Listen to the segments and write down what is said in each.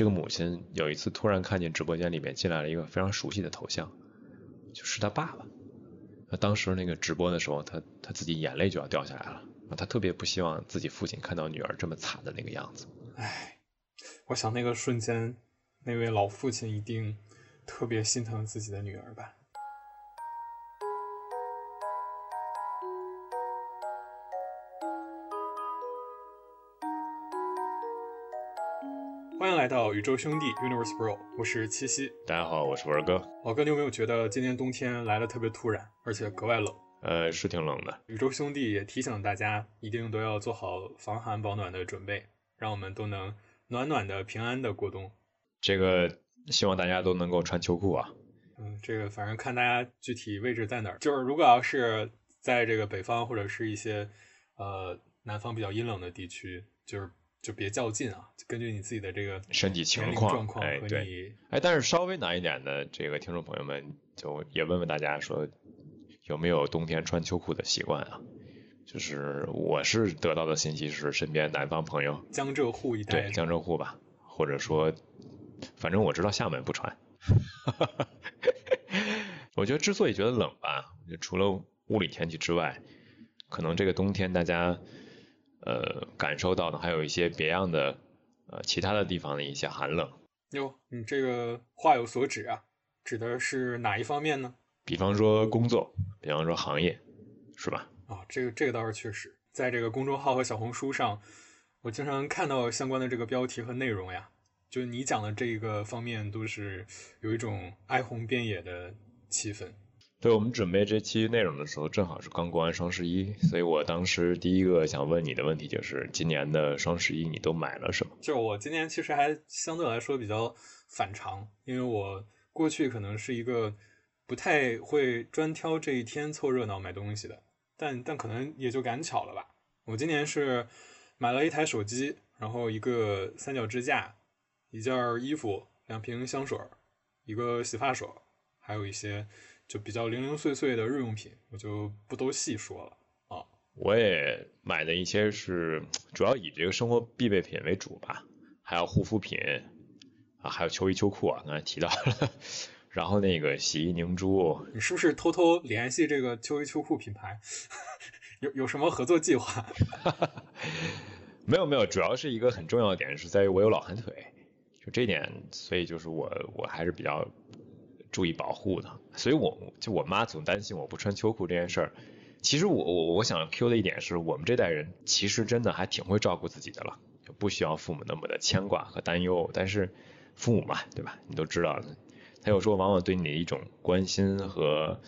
这个母亲有一次突然看见直播间里面进来了一个非常熟悉的头像，就是他爸爸。那当时那个直播的时候，他他自己眼泪就要掉下来了，他特别不希望自己父亲看到女儿这么惨的那个样子。唉，我想那个瞬间，那位老父亲一定特别心疼自己的女儿吧。欢迎来到宇宙兄弟 Universe Bro，我是七夕。大家好，我是文哥。老哥，你有没有觉得今年冬天来的特别突然，而且格外冷？呃，是挺冷的。宇宙兄弟也提醒大家，一定都要做好防寒保暖的准备，让我们都能暖暖的、平安的过冬。这个希望大家都能够穿秋裤啊。嗯，这个反正看大家具体位置在哪儿。就是如果要是在这个北方或者是一些呃南方比较阴冷的地区，就是。就别较劲啊！根据你自己的这个身体情况，哎，对，哎，但是稍微难一点的这个听众朋友们，就也问问大家说，有没有冬天穿秋裤的习惯啊？就是我是得到的信息是，身边南方朋友，江浙沪一带，对，江浙沪吧，或者说，反正我知道厦门不穿。我觉得之所以觉得冷吧，除了物理天气之外，可能这个冬天大家。呃，感受到的还有一些别样的呃其他的地方的一些寒冷。哟，你这个话有所指啊，指的是哪一方面呢？比方说工作，比方说行业，是吧？啊，这个这个倒是确实，在这个公众号和小红书上，我经常看到相关的这个标题和内容呀，就你讲的这个方面都是有一种哀鸿遍野的气氛。对我们准备这期内容的时候，正好是刚过完双十一，所以我当时第一个想问你的问题就是，今年的双十一你都买了什么？就我今年其实还相对来说比较反常，因为我过去可能是一个不太会专挑这一天凑热闹买东西的，但但可能也就赶巧了吧。我今年是买了一台手机，然后一个三脚支架，一件衣服，两瓶香水，一个洗发水，还有一些。就比较零零碎碎的日用品，我就不都细说了啊。我也买的一些是主要以这个生活必备品为主吧，还有护肤品啊，还有秋衣秋裤啊，刚才提到了。然后那个洗衣凝珠，你是不是偷偷联系这个秋衣秋裤品牌？有有什么合作计划？没有没有，主要是一个很重要的点是在于我有老寒腿，就这点，所以就是我我还是比较。注意保护的，所以我就我妈总担心我不穿秋裤这件事儿。其实我我我想 Q 的一点是我们这代人其实真的还挺会照顾自己的了，就不需要父母那么的牵挂和担忧。但是父母嘛，对吧？你都知道，他有时候往往对你的一种关心和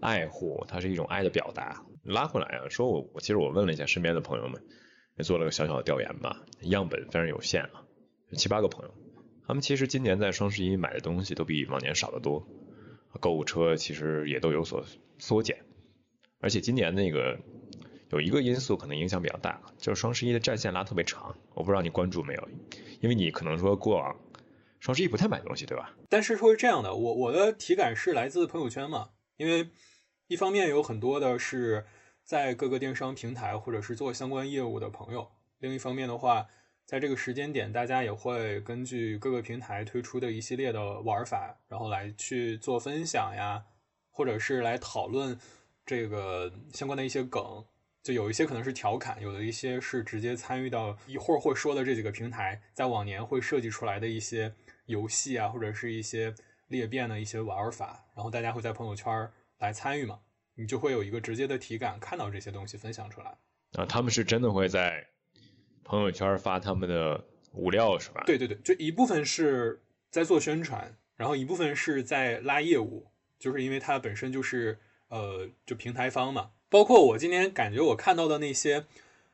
爱护，它是一种爱的表达。拉回来啊，说我我其实我问了一下身边的朋友们，也做了个小小的调研吧，样本非常有限啊，七八个朋友。他们其实今年在双十一买的东西都比往年少得多，购物车其实也都有所缩减，而且今年那个有一个因素可能影响比较大，就是双十一的战线拉特别长，我不知道你关注没有，因为你可能说过往双十一不太买东西，对吧？但是说是这样的，我我的体感是来自朋友圈嘛，因为一方面有很多的是在各个电商平台或者是做相关业务的朋友，另一方面的话。在这个时间点，大家也会根据各个平台推出的一系列的玩法，然后来去做分享呀，或者是来讨论这个相关的一些梗。就有一些可能是调侃，有的一些是直接参与到一会儿会说的这几个平台在往年会设计出来的一些游戏啊，或者是一些裂变的一些玩法，然后大家会在朋友圈来参与嘛，你就会有一个直接的体感，看到这些东西分享出来。啊，他们是真的会在。朋友圈发他们的物料是吧？对对对，就一部分是在做宣传，然后一部分是在拉业务，就是因为它本身就是呃，就平台方嘛。包括我今天感觉我看到的那些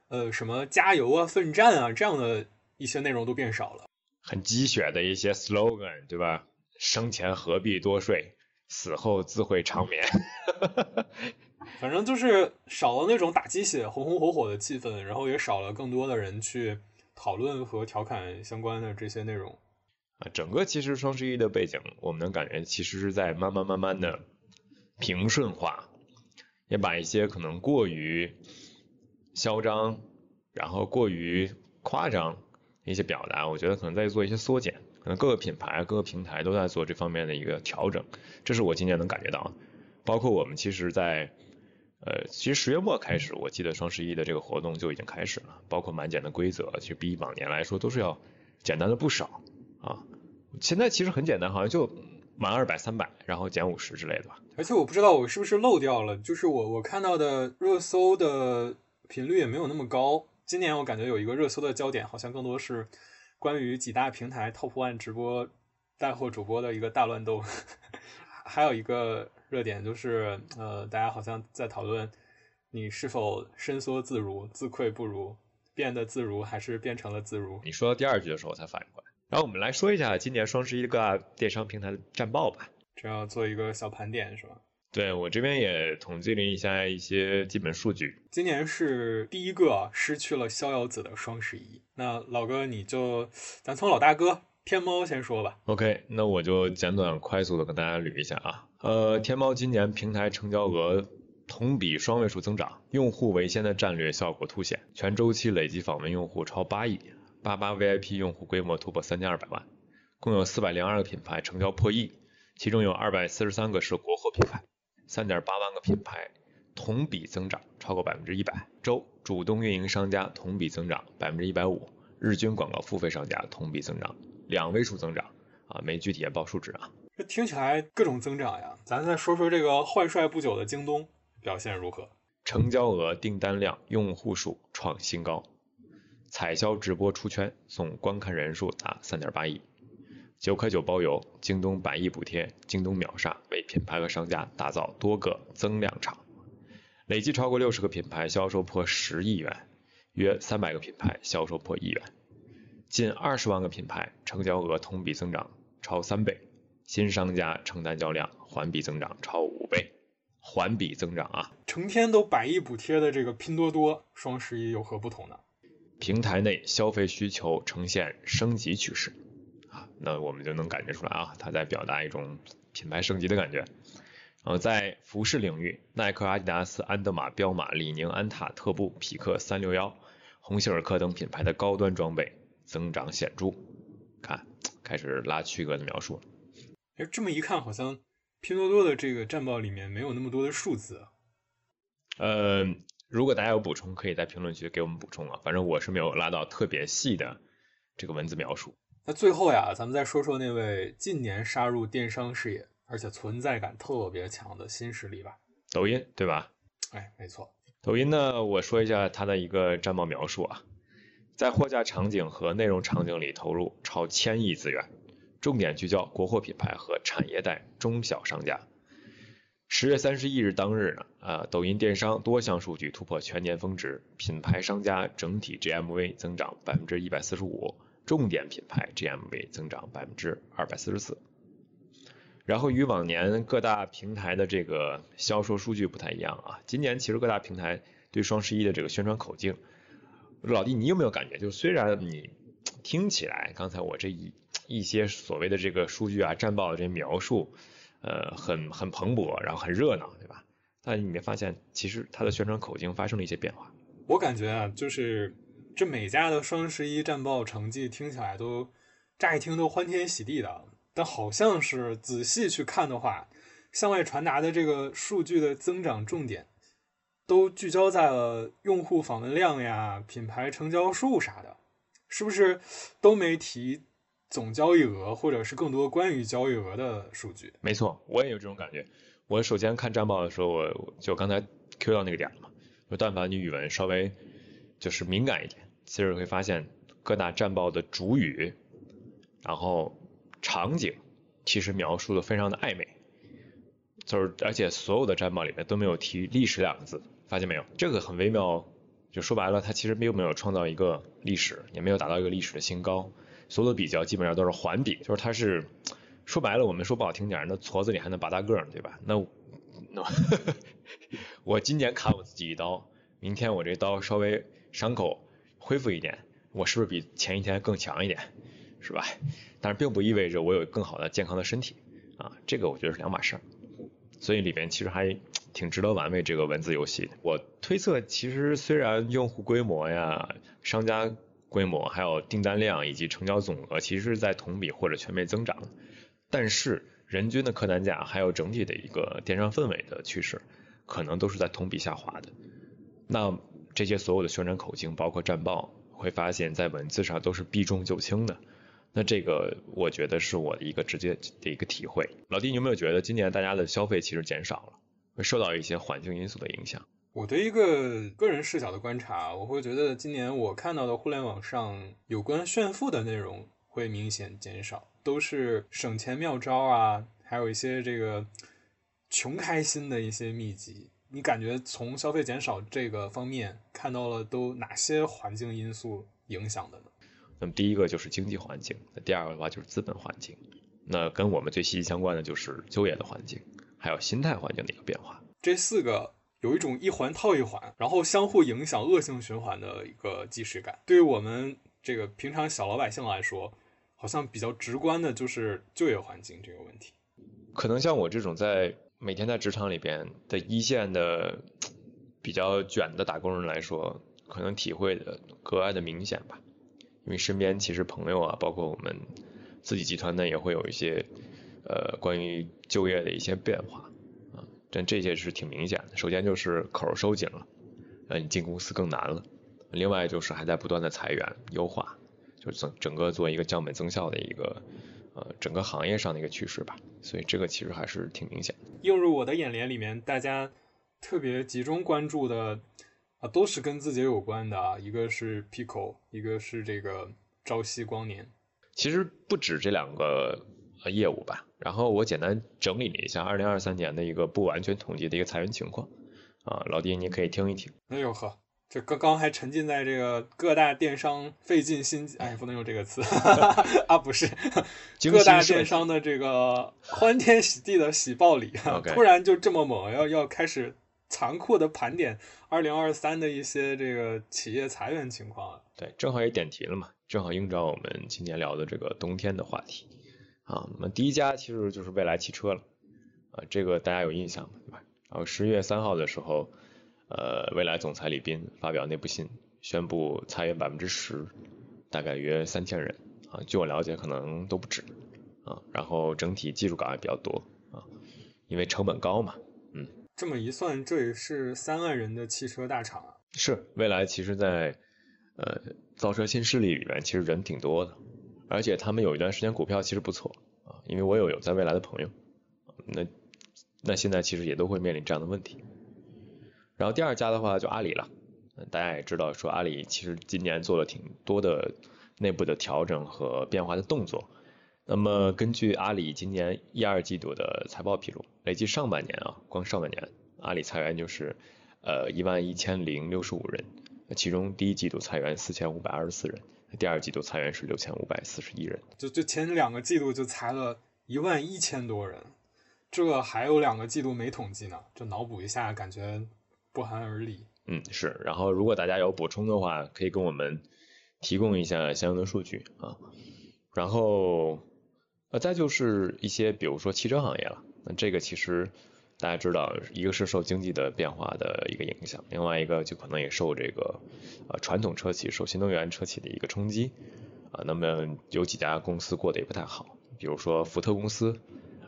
呃什么加油啊、奋战啊这样的一些内容都变少了，很鸡血的一些 slogan 对吧？生前何必多睡，死后自会长眠。反正就是少了那种打鸡血、红红火火的气氛，然后也少了更多的人去讨论和调侃相关的这些内容。啊，整个其实双十一的背景，我们能感觉其实是在慢慢慢慢的平顺化，也把一些可能过于嚣张，然后过于夸张一些表达，我觉得可能在做一些缩减。可能各个品牌、各个平台都在做这方面的一个调整，这是我今年能感觉到的。包括我们其实，在呃，其实十月末开始，我记得双十一的这个活动就已经开始了，包括满减的规则，其实比往年来说都是要简单了不少啊。现在其实很简单，好像就满二百、三百，然后减五十之类的吧。而且我不知道我是不是漏掉了，就是我我看到的热搜的频率也没有那么高。今年我感觉有一个热搜的焦点，好像更多是关于几大平台 Top One 直播带货主播的一个大乱斗，还有一个热点就是呃，大家好像在讨论你是否伸缩自如、自愧不如，变得自如还是变成了自如。你说到第二句的时候，我才反应过来。然后我们来说一下今年双十一各大电商平台的战报吧。这要做一个小盘点是吧？对我这边也统计了一下一些基本数据。今年是第一个失去了逍遥子的双十一。那老哥你就，咱从老大哥天猫先说吧。OK，那我就简短快速的跟大家捋一下啊。呃，天猫今年平台成交额同比双位数增长，用户为先的战略效果凸显，全周期累计访问用户超八亿，八八 VIP 用户规模突破三千二百万，共有四百零二个品牌成交破亿，其中有二百四十三个是国货品牌。三点八万个品牌同比增长超过百分之一百，周主动运营商家同比增长百分之一百五，日均广告付费商家同比增长两位数增长啊，没具体报数值啊。这听起来各种增长呀，咱再说说这个换帅不久的京东表现如何？成交额、订单量、用户数创新高，彩销直播出圈，总观看人数达三点八亿。九块九包邮，京东百亿补贴，京东秒杀为品牌和商家打造多个增量场，累计超过六十个品牌销售破十亿元，约三百个品牌销售破亿元，近二十万个品牌成交额同比增长超三倍，新商家承担交量环比增长超五倍，环比增长啊！成天都百亿补贴的这个拼多多双十一有何不同呢？平台内消费需求呈现升级趋势啊。那我们就能感觉出来啊，它在表达一种品牌升级的感觉。呃，在服饰领域，耐克、阿迪达斯、安德玛、彪马、李宁、安踏、特步、匹克、三六幺、鸿星尔克等品牌的高端装备增长显著。看，开始拉区隔的描述了。哎，这么一看，好像拼多多的这个战报里面没有那么多的数字。呃，如果大家有补充，可以在评论区给我们补充啊。反正我是没有拉到特别细的这个文字描述。那最后呀，咱们再说说那位近年杀入电商视野，而且存在感特别强的新势力吧。抖音，对吧？哎，没错。抖音呢，我说一下它的一个战报描述啊，在货架场景和内容场景里投入超千亿资源，重点聚焦国货品牌和产业带中小商家。十月三十一日当日呢，啊，抖音电商多项数据突破全年峰值，品牌商家整体 GMV 增长百分之一百四十五。重点品牌 GMV 增长百分之二百四十四，然后与往年各大平台的这个销售数据不太一样啊。今年其实各大平台对双十一的这个宣传口径，老弟，你有没有感觉？就虽然你听起来刚才我这一一些所谓的这个数据啊、战报的这些描述，呃，很很蓬勃，然后很热闹，对吧？但你没发现，其实它的宣传口径发生了一些变化？我感觉啊，就是。这每家的双十一战报成绩听起来都乍一听都欢天喜地的，但好像是仔细去看的话，向外传达的这个数据的增长重点都聚焦在了用户访问量呀、品牌成交数啥的，是不是都没提总交易额或者是更多关于交易额的数据？没错，我也有这种感觉。我首先看战报的时候，我就刚才 Q 到那个点了嘛，就但凡你语文稍微。就是敏感一点，其实会发现各大战报的主语，然后场景其实描述的非常的暧昧，就是而且所有的战报里面都没有提历史两个字，发现没有？这个很微妙，就说白了，它其实并没有创造一个历史，也没有达到一个历史的新高，所有的比较基本上都是环比，就是它是说白了，我们说不好听点，那矬子里还能拔大个儿，对吧？那那 我今年砍我自己一刀，明天我这刀稍微。伤口恢复一点，我是不是比前一天更强一点，是吧？但是并不意味着我有更好的健康的身体啊，这个我觉得是两码事儿。所以里边其实还挺值得玩味这个文字游戏。我推测，其实虽然用户规模呀、商家规模，还有订单量以及成交总额，其实是在同比或者全面增长。但是人均的客单价还有整体的一个电商氛围的趋势，可能都是在同比下滑的。那这些所有的宣传口径，包括战报，会发现，在文字上都是避重就轻的。那这个我觉得是我的一个直接的一个体会。老弟，你有没有觉得今年大家的消费其实减少了，会受到一些环境因素的影响？我对一个个人视角的观察，我会觉得今年我看到的互联网上有关炫富的内容会明显减少，都是省钱妙招啊，还有一些这个穷开心的一些秘籍。你感觉从消费减少这个方面看到了都哪些环境因素影响的呢？那么第一个就是经济环境，那第二个的话就是资本环境，那跟我们最息息相关的就是就业的环境，还有心态环境的一个变化。这四个。有一种一环套一环，然后相互影响、恶性循环的一个即视感。对于我们这个平常小老百姓来说，好像比较直观的就是就业环境这个问题。可能像我这种在每天在职场里边的一线的比较卷的打工人来说，可能体会的格外的明显吧。因为身边其实朋友啊，包括我们自己集团呢，也会有一些呃关于就业的一些变化。但这些是挺明显的，首先就是口收紧了，呃，你进公司更难了。另外就是还在不断的裁员优化，就整整个做一个降本增效的一个呃整个行业上的一个趋势吧。所以这个其实还是挺明显的。映入我的眼帘里面，大家特别集中关注的啊，都是跟字节有关的啊，一个是 Pico，一个是这个朝夕光年。其实不止这两个。呃，业务吧，然后我简单整理了一下二零二三年的一个不完全统计的一个裁员情况，啊，老弟你可以听一听。哎呦呵，这刚刚还沉浸在这个各大电商费尽心机，哎，不能用这个词 啊，不是，各大电商的这个欢天喜地的喜报里，突然就这么猛，要要开始残酷的盘点二零二三的一些这个企业裁员情况了。对，正好也点题了嘛，正好映照我们今天聊的这个冬天的话题。啊，那么第一家其实就是蔚来汽车了，啊，这个大家有印象对吧？然后十一月三号的时候，呃，蔚来总裁李斌发表内部信，宣布裁员百分之十，大概约三千人，啊，据我了解可能都不止，啊，然后整体技术岗位比较多，啊，因为成本高嘛，嗯。这么一算，这也是三万人的汽车大厂啊。是，蔚来其实在呃造车新势力里面其实人挺多的。而且他们有一段时间股票其实不错啊，因为我有有在未来的朋友，那那现在其实也都会面临这样的问题。然后第二家的话就阿里了，大家也知道说阿里其实今年做了挺多的内部的调整和变化的动作。那么根据阿里今年一二季度的财报披露，累计上半年啊，光上半年阿里裁员就是呃一万一千零六十五人，其中第一季度裁员四千五百二十四人。第二季度裁员是六千五百四十一人，就就前两个季度就裁了一万一千多人，这还有两个季度没统计呢，就脑补一下，感觉不寒而栗。嗯，是。然后如果大家有补充的话，可以跟我们提供一下相应的数据啊。然后呃，再就是一些比如说汽车行业了，那这个其实。大家知道，一个是受经济的变化的一个影响，另外一个就可能也受这个呃传统车企、受新能源车企的一个冲击啊。那么有几家公司过得也不太好，比如说福特公司，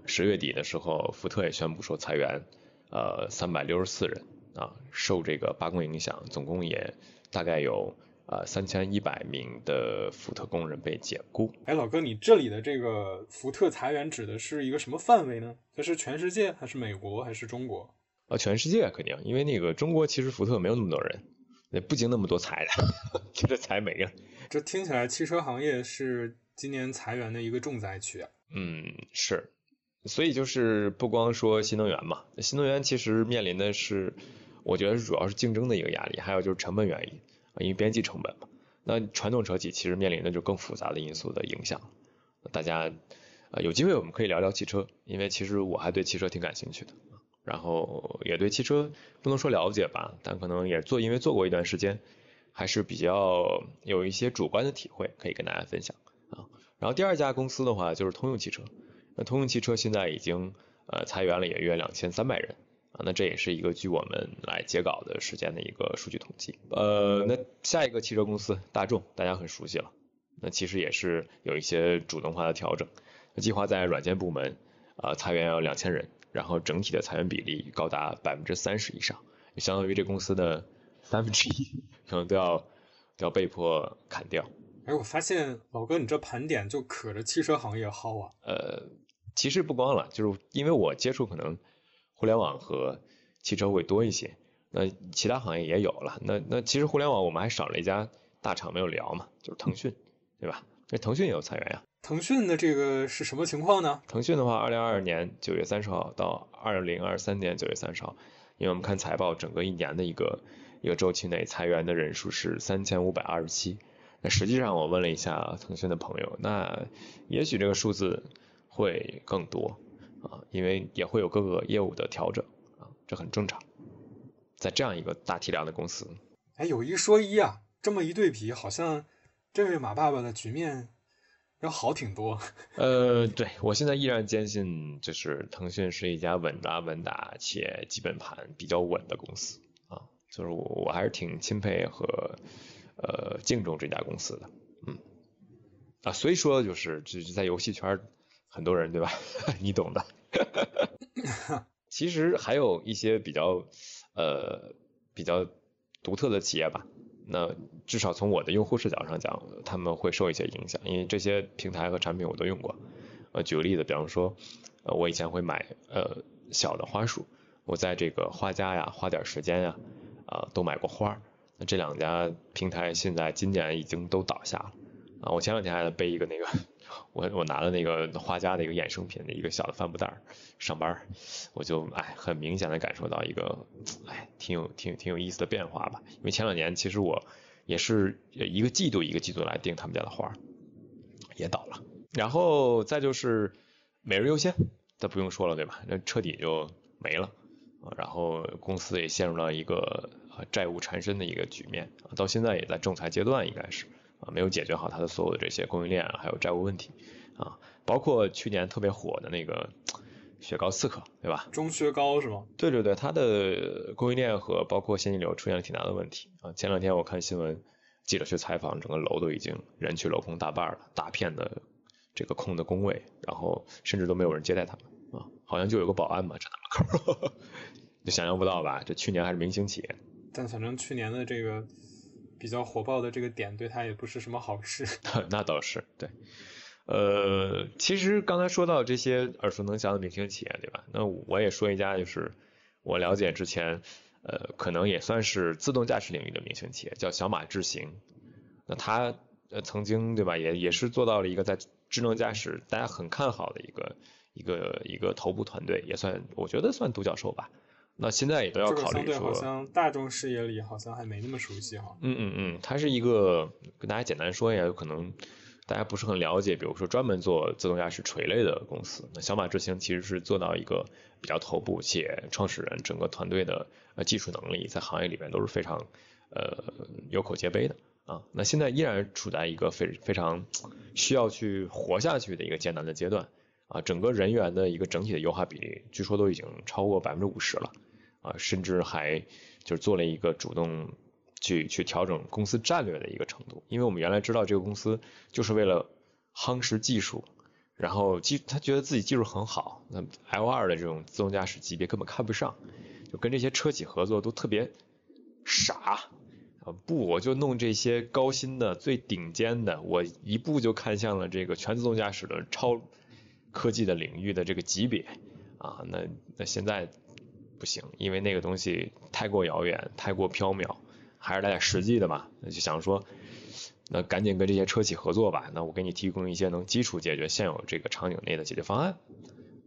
十月底的时候，福特也宣布说裁员呃三百六十四人啊，受这个罢工影响，总共也大概有。啊，三千一百名的福特工人被解雇。哎，老哥，你这里的这个福特裁员指的是一个什么范围呢？它是全世界，还是美国，还是中国？啊，全世界肯定，因为那个中国其实福特没有那么多人，也不经那么多裁的，就这裁没了。这听起来汽车行业是今年裁员的一个重灾区啊。嗯，是。所以就是不光说新能源嘛，新能源其实面临的是，我觉得主要是竞争的一个压力，还有就是成本原因。因为边际成本嘛，那传统车企其实面临的就更复杂的因素的影响。大家呃有机会我们可以聊聊汽车，因为其实我还对汽车挺感兴趣的，然后也对汽车不能说了解吧，但可能也做，因为做过一段时间，还是比较有一些主观的体会可以跟大家分享啊。然后第二家公司的话就是通用汽车，那通用汽车现在已经呃裁员了也约两千三百人。那这也是一个据我们来截稿的时间的一个数据统计。呃，那下一个汽车公司大众，大家很熟悉了。那其实也是有一些主动化的调整，计划在软件部门啊裁员要两千人，然后整体的裁员比例高达百分之三十以上，相当于这公司的三分之一可能都要都要被迫砍掉。哎，我发现老哥你这盘点就可着汽车行业薅啊。呃，其实不光了，就是因为我接触可能。互联网和汽车会多一些，那其他行业也有了。那那其实互联网我们还少了一家大厂没有聊嘛，就是腾讯，对吧？那腾讯也有裁员呀。腾讯的这个是什么情况呢？腾讯的话，二零二二年九月三十号到二零二三年九月三十号，因为我们看财报，整个一年的一个一个周期内裁员的人数是三千五百二十七。那实际上我问了一下腾讯的朋友，那也许这个数字会更多。啊，因为也会有各个业务的调整啊，这很正常。在这样一个大体量的公司，哎，有一说一啊，这么一对比，好像这位马爸爸的局面要好挺多。呃，对我现在依然坚信，就是腾讯是一家稳扎稳打且基本盘比较稳的公司啊，就是我我还是挺钦佩和呃敬重这家公司的，嗯啊，所以说就是就是在游戏圈。很多人对吧？你懂的。其实还有一些比较呃比较独特的企业吧。那至少从我的用户视角上讲，他们会受一些影响，因为这些平台和产品我都用过。呃，举个例子，比方说，呃，我以前会买呃小的花束，我在这个花家呀花点时间呀啊都买过花。那这两家平台现在今年已经都倒下了。啊，我前两天还在背一个那个。我我拿了那个花家的一个衍生品的一个小的帆布袋上班，我就哎很明显的感受到一个哎挺有挺挺有意思的变化吧。因为前两年其实我也是一个季度一个季度来订他们家的花，也倒了。然后再就是每日优先，这不用说了对吧？那彻底就没了。然后公司也陷入了一个债务缠身的一个局面，到现在也在仲裁阶段，应该是。啊，没有解决好它的所有的这些供应链还有债务问题啊，包括去年特别火的那个雪糕刺客，对吧？中雪糕是吗？对对对，它的供应链和包括现金流出现了挺大的问题啊。前两天我看新闻，记者去采访，整个楼都已经人去楼空大半了，大片的这个空的工位，然后甚至都没有人接待他们啊，好像就有个保安嘛站在门口，就想象不到吧？这去年还是明星企业，但反正去年的这个。比较火爆的这个点对他也不是什么好事。那倒是对，呃，其实刚才说到这些耳熟能详的明星企业，对吧？那我也说一家，就是我了解之前，呃，可能也算是自动驾驶领域的明星企业，叫小马智行。那他呃曾经对吧，也也是做到了一个在智能驾驶大家很看好的一个一个一个头部团队，也算我觉得算独角兽吧。那现在也都要考虑说，好像大众视野里好像还没那么熟悉哈。嗯嗯嗯，它是一个跟大家简单说一下，有可能大家不是很了解，比如说专门做自动驾驶垂类的公司，那小马智行其实是做到一个比较头部，且创始人整个团队的呃技术能力在行业里面都是非常呃有口皆碑的啊。那现在依然处在一个非非常需要去活下去的一个艰难的阶段啊，整个人员的一个整体的优化比例，据说都已经超过百分之五十了。啊，甚至还就是做了一个主动去去调整公司战略的一个程度，因为我们原来知道这个公司就是为了夯实技术，然后技他觉得自己技术很好，那 L 二的这种自动驾驶级别根本看不上，就跟这些车企合作都特别傻啊，不我就弄这些高薪的最顶尖的，我一步就看向了这个全自动驾驶的超科技的领域的这个级别啊，那那现在。不行，因为那个东西太过遥远，太过缥缈，还是来点实际的嘛。那就想说，那赶紧跟这些车企合作吧。那我给你提供一些能基础解决现有这个场景内的解决方案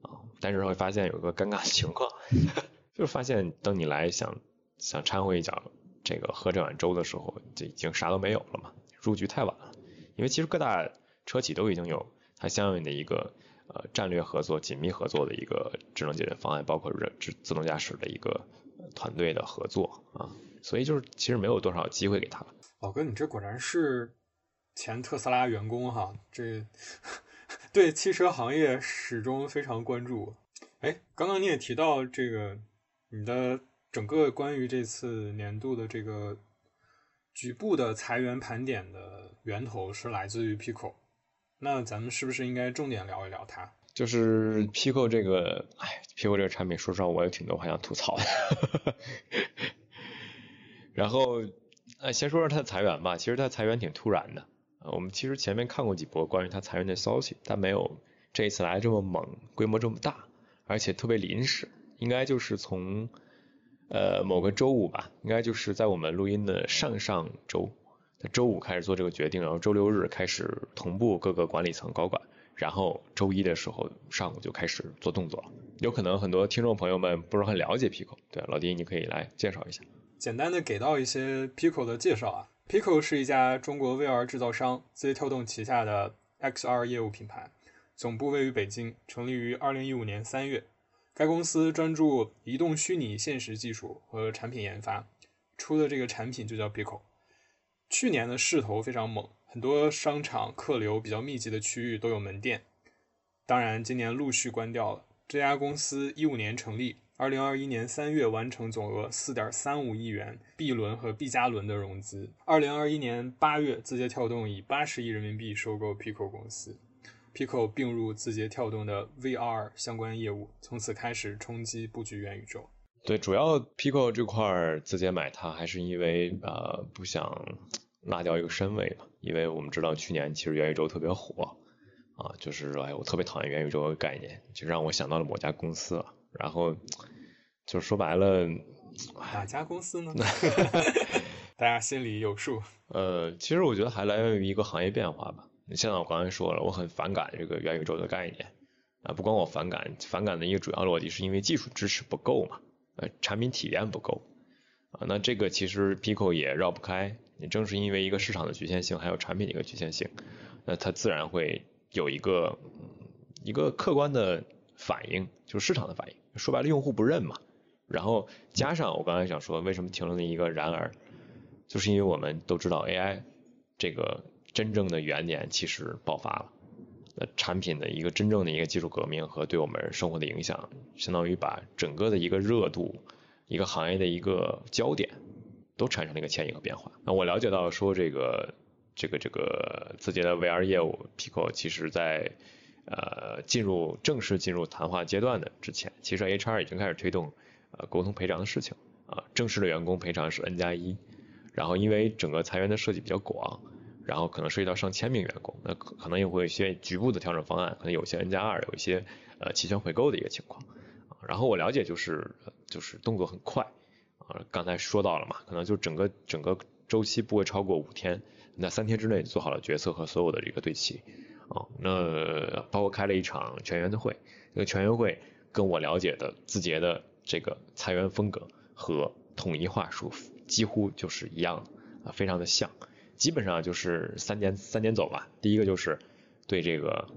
啊。但是会发现有个尴尬的情况，就是发现等你来想想掺和一脚这个喝这碗粥的时候，就已经啥都没有了嘛。入局太晚了，因为其实各大车企都已经有它相应的一个。呃，战略合作、紧密合作的一个智能解决方案，包括人自自动驾驶的一个团队的合作啊，所以就是其实没有多少机会给他。老哥，你这果然是前特斯拉员工哈，这 对汽车行业始终非常关注。哎，刚刚你也提到这个你的整个关于这次年度的这个局部的裁员盘点的源头是来自于 Pico，那咱们是不是应该重点聊一聊它？就是 Pico 这个，哎，Pico 这个产品，说实话我有挺多话想吐槽的。然后，呃，先说说它的裁员吧。其实它裁员挺突然的。呃，我们其实前面看过几波关于它裁员的消息，但没有这一次来这么猛，规模这么大，而且特别临时。应该就是从呃某个周五吧，应该就是在我们录音的上上周，周五开始做这个决定，然后周六日开始同步各个管理层高管，然后周一的时候上午就开始做动作了。有可能很多听众朋友们不是很了解 Pico，对，老丁你可以来介绍一下。简单的给到一些 Pico 的介绍啊，Pico 是一家中国 VR 制造商，字节跳动旗下的 XR 业务品牌，总部位于北京，成立于二零一五年三月。该公司专注移动虚拟现实技术和产品研发，出的这个产品就叫 Pico。去年的势头非常猛，很多商场客流比较密集的区域都有门店，当然今年陆续关掉了。这家公司一五年成立。二零二一年三月完成总额四点三五亿元 B 轮和 B 加轮的融资。二零二一年八月，字节跳动以八十亿人民币收购 Pico 公司，Pico 并入字节跳动的 VR 相关业务，从此开始冲击布局元宇宙。对，主要 Pico 这块自己买它还是因为呃不想落掉一个身位嘛，因为我们知道去年其实元宇宙特别火啊，就是哎我特别讨厌元宇宙的概念，就让我想到了某家公司了。然后就说白了，哪家公司呢？大家心里有数。呃，其实我觉得还来源于一个行业变化吧。你像我刚才说了，我很反感这个元宇宙的概念啊，不光我反感，反感的一个主要逻辑是因为技术支持不够嘛，呃，产品体验不够啊。那这个其实 Pico 也绕不开，你正是因为一个市场的局限性，还有产品的一个局限性，那它自然会有一个一个客观的反应，就是市场的反应。说白了，用户不认嘛，然后加上我刚才想说，为什么停了那一个然而，就是因为我们都知道 AI 这个真正的元年其实爆发了，那产品的一个真正的一个技术革命和对我们生活的影响，相当于把整个的一个热度，一个行业的一个焦点，都产生了一个迁移和变化。那我了解到说这个这个这个字节的 VR 业务 Pico 其实在。呃，进入正式进入谈话阶段的之前，其实 HR 已经开始推动呃沟通赔偿的事情啊。正式的员工赔偿是 N 加一，然后因为整个裁员的设计比较广，然后可能涉及到上千名员工，那可能也会有一些局部的调整方案，可能有些 N 加二，有一些呃期权回购的一个情况。然后我了解就是就是动作很快啊，刚才说到了嘛，可能就整个整个周期不会超过五天，那三天之内做好了决策和所有的这个对齐。哦，那包括开了一场全员的会，这个全员会跟我了解的字节的这个裁员风格和统一话术几乎就是一样的啊，非常的像，基本上就是三点三点走吧。第一个就是对这个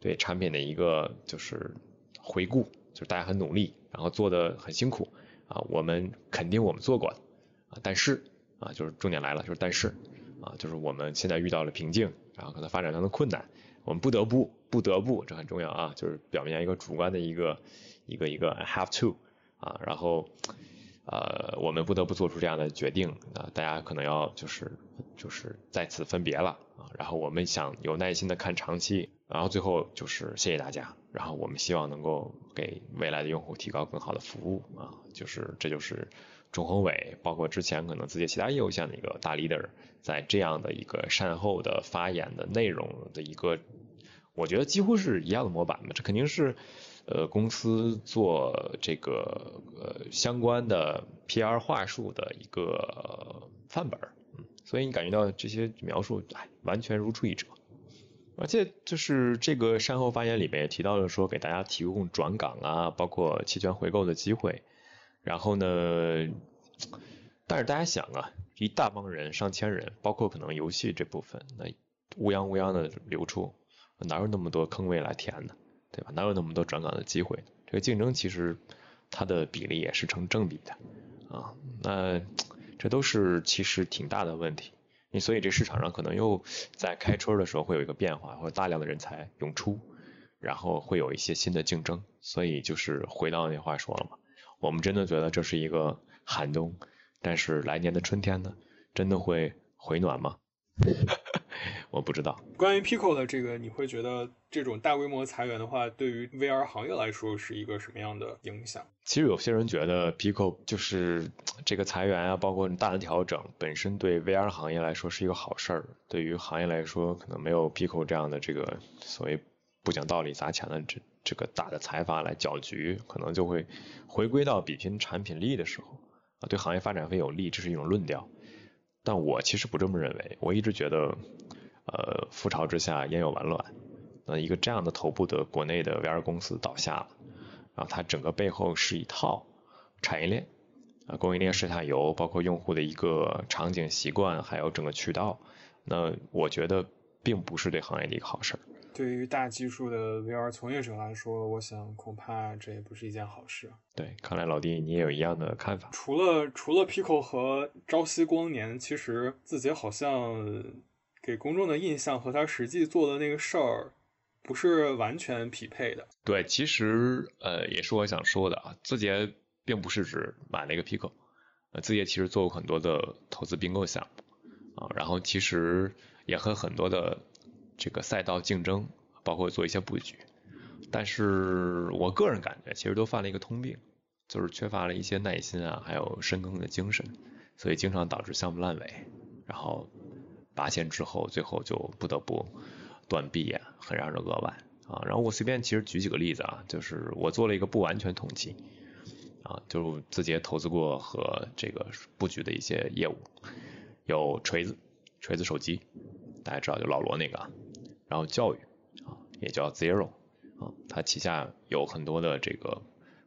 对产品的一个就是回顾，就是大家很努力，然后做的很辛苦啊，我们肯定我们做过的啊，但是啊，就是重点来了，就是但是啊，就是我们现在遇到了瓶颈，然后可能发展上的困难。我们不得不不得不，这很重要啊，就是表面一个主观的一个一个一个 have to 啊，然后呃我们不得不做出这样的决定啊，大家可能要就是就是再次分别了啊，然后我们想有耐心的看长期，然后最后就是谢谢大家，然后我们希望能够给未来的用户提高更好的服务啊，就是这就是钟宏伟，包括之前可能自己其他业务线的一个大 leader。在这样的一个善后的发言的内容的一个，我觉得几乎是一样的模板嘛，这肯定是呃公司做这个呃相关的 PR 话术的一个范本，嗯，所以你感觉到这些描述，哎，完全如出一辙，而且就是这个善后发言里面也提到了说给大家提供转岗啊，包括期权回购的机会，然后呢，但是大家想啊。一大帮人，上千人，包括可能游戏这部分，那乌泱乌泱的流出，哪有那么多坑位来填呢？对吧？哪有那么多转岗的机会？这个竞争其实它的比例也是成正比的啊。那 这都是其实挺大的问题。你所以这市场上可能又在开春的时候会有一个变化，或者大量的人才涌出，然后会有一些新的竞争。所以就是回到那话说了嘛，我们真的觉得这是一个寒冬，但是来年的春天呢，真的会回暖吗？我不知道。关于 Pico 的这个，你会觉得这种大规模裁员的话，对于 VR 行业来说是一个什么样的影响？其实有些人觉得 Pico 就是这个裁员啊，包括大的调整，本身对 VR 行业来说是一个好事儿。对于行业来说，可能没有 Pico 这样的这个所谓不讲道理砸钱的这这个大的财阀来搅局，可能就会回归到比拼产品力的时候啊，对行业发展会有利，这是一种论调。但我其实不这么认为，我一直觉得，呃，覆巢之下焉有完卵。那一个这样的头部的国内的 VR 公司倒下了，然后它整个背后是一套产业链，啊，供应链上下游，包括用户的一个场景习惯，还有整个渠道。那我觉得并不是对行业的一个好事儿。对于大基数的 VR 从业者来说，我想恐怕这也不是一件好事。对，看来老弟你也有一样的看法。除了除了 Pico 和朝夕光年，其实字节好像给公众的印象和他实际做的那个事儿不是完全匹配的。对，其实呃也是我想说的啊，字节并不是指买了一个 Pico，呃，字节其实做过很多的投资并购项目啊，然后其实也和很多的。这个赛道竞争，包括做一些布局，但是我个人感觉，其实都犯了一个通病，就是缺乏了一些耐心啊，还有深耕的精神，所以经常导致项目烂尾，然后拔线之后，最后就不得不断臂啊，很让人扼腕啊。然后我随便其实举几个例子啊，就是我做了一个不完全统计啊，就是字节投资过和这个布局的一些业务，有锤子，锤子手机，大家知道就老罗那个。然后教育啊，也叫 Zero 啊，它旗下有很多的这个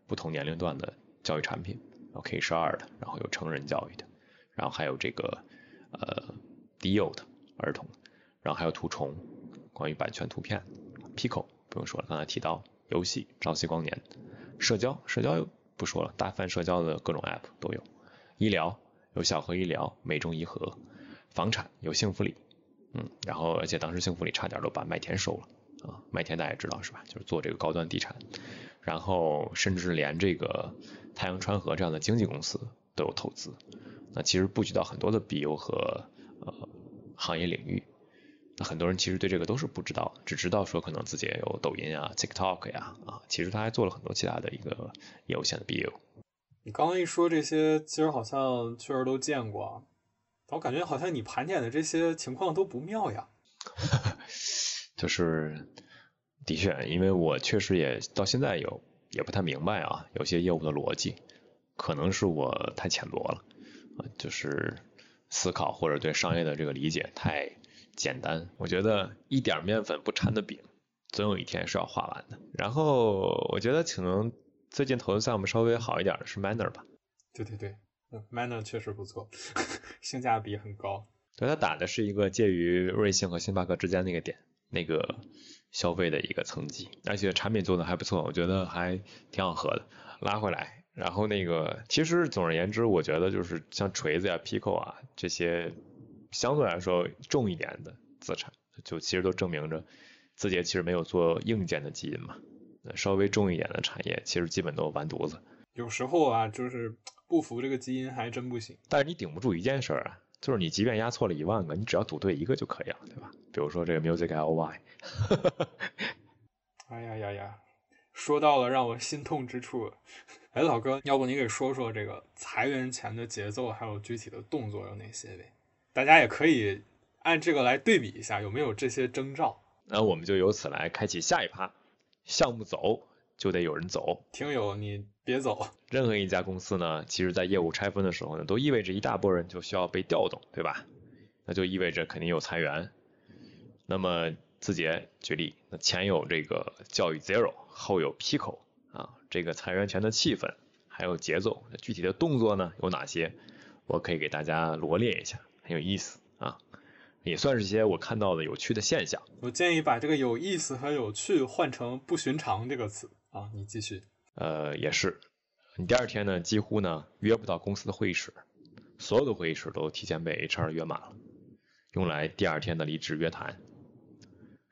不同年龄段的教育产品，然后 K 十二的，然后有成人教育的，然后还有这个呃低幼的儿童，然后还有图虫，关于版权图片，Pico 不用说了，刚才提到游戏朝夕光年，社交社交不说了，大范社交的各种 App 都有，医疗有小河医疗、美中医和，房产有幸福里。嗯，然后而且当时幸福里差点都把麦田收了啊，麦田大家也知道是吧？就是做这个高端地产，然后甚至连这个太阳川河这样的经纪公司都有投资，那其实布局到很多的 BU 和呃行业领域，那很多人其实对这个都是不知道，只知道说可能自己也有抖音啊、TikTok 呀啊，其实他还做了很多其他的一个业务线的 BU。你刚刚一说这些，其实好像确实都见过。我感觉好像你盘点的这些情况都不妙呀。就是，的确，因为我确实也到现在有也不太明白啊，有些业务的逻辑，可能是我太浅薄了啊，就是思考或者对商业的这个理解太简单。我觉得一点面粉不掺的饼，总有一天是要画完的。然后我觉得可能最近投资项目稍微好一点的是 Manner 吧。对对对。Manner 确实不错，性价比很高。对，它打的是一个介于瑞幸和星巴克之间那个点，那个消费的一个层级，而且产品做的还不错，我觉得还挺好喝的。拉回来，然后那个，其实总而言之，我觉得就是像锤子呀、Pico 啊这些相对来说重一点的资产，就其实都证明着字节其实没有做硬件的基因嘛。稍微重一点的产业，其实基本都完犊子。有时候啊，就是不服这个基因还真不行。但是你顶不住一件事儿啊，就是你即便压错了一万个，你只要赌对一个就可以了，对吧？比如说这个 Music LY。哎呀呀呀，说到了让我心痛之处。哎，老哥，要不你给说说这个裁员前的节奏，还有具体的动作有哪些呗？大家也可以按这个来对比一下，有没有这些征兆？那我们就由此来开启下一趴，项目走。就得有人走，听友你别走。任何一家公司呢，其实在业务拆分的时候呢，都意味着一大波人就需要被调动，对吧？那就意味着肯定有裁员。那么字节举例，那前有这个教育 Zero，后有 Pico 啊，这个裁员前的气氛还有节奏，具体的动作呢有哪些？我可以给大家罗列一下，很有意思啊，也算是一些我看到的有趣的现象。我建议把这个有意思和有趣换成不寻常这个词。啊，你继续。呃，也是，你第二天呢，几乎呢约不到公司的会议室，所有的会议室都提前被 HR 约满了，用来第二天的离职约谈。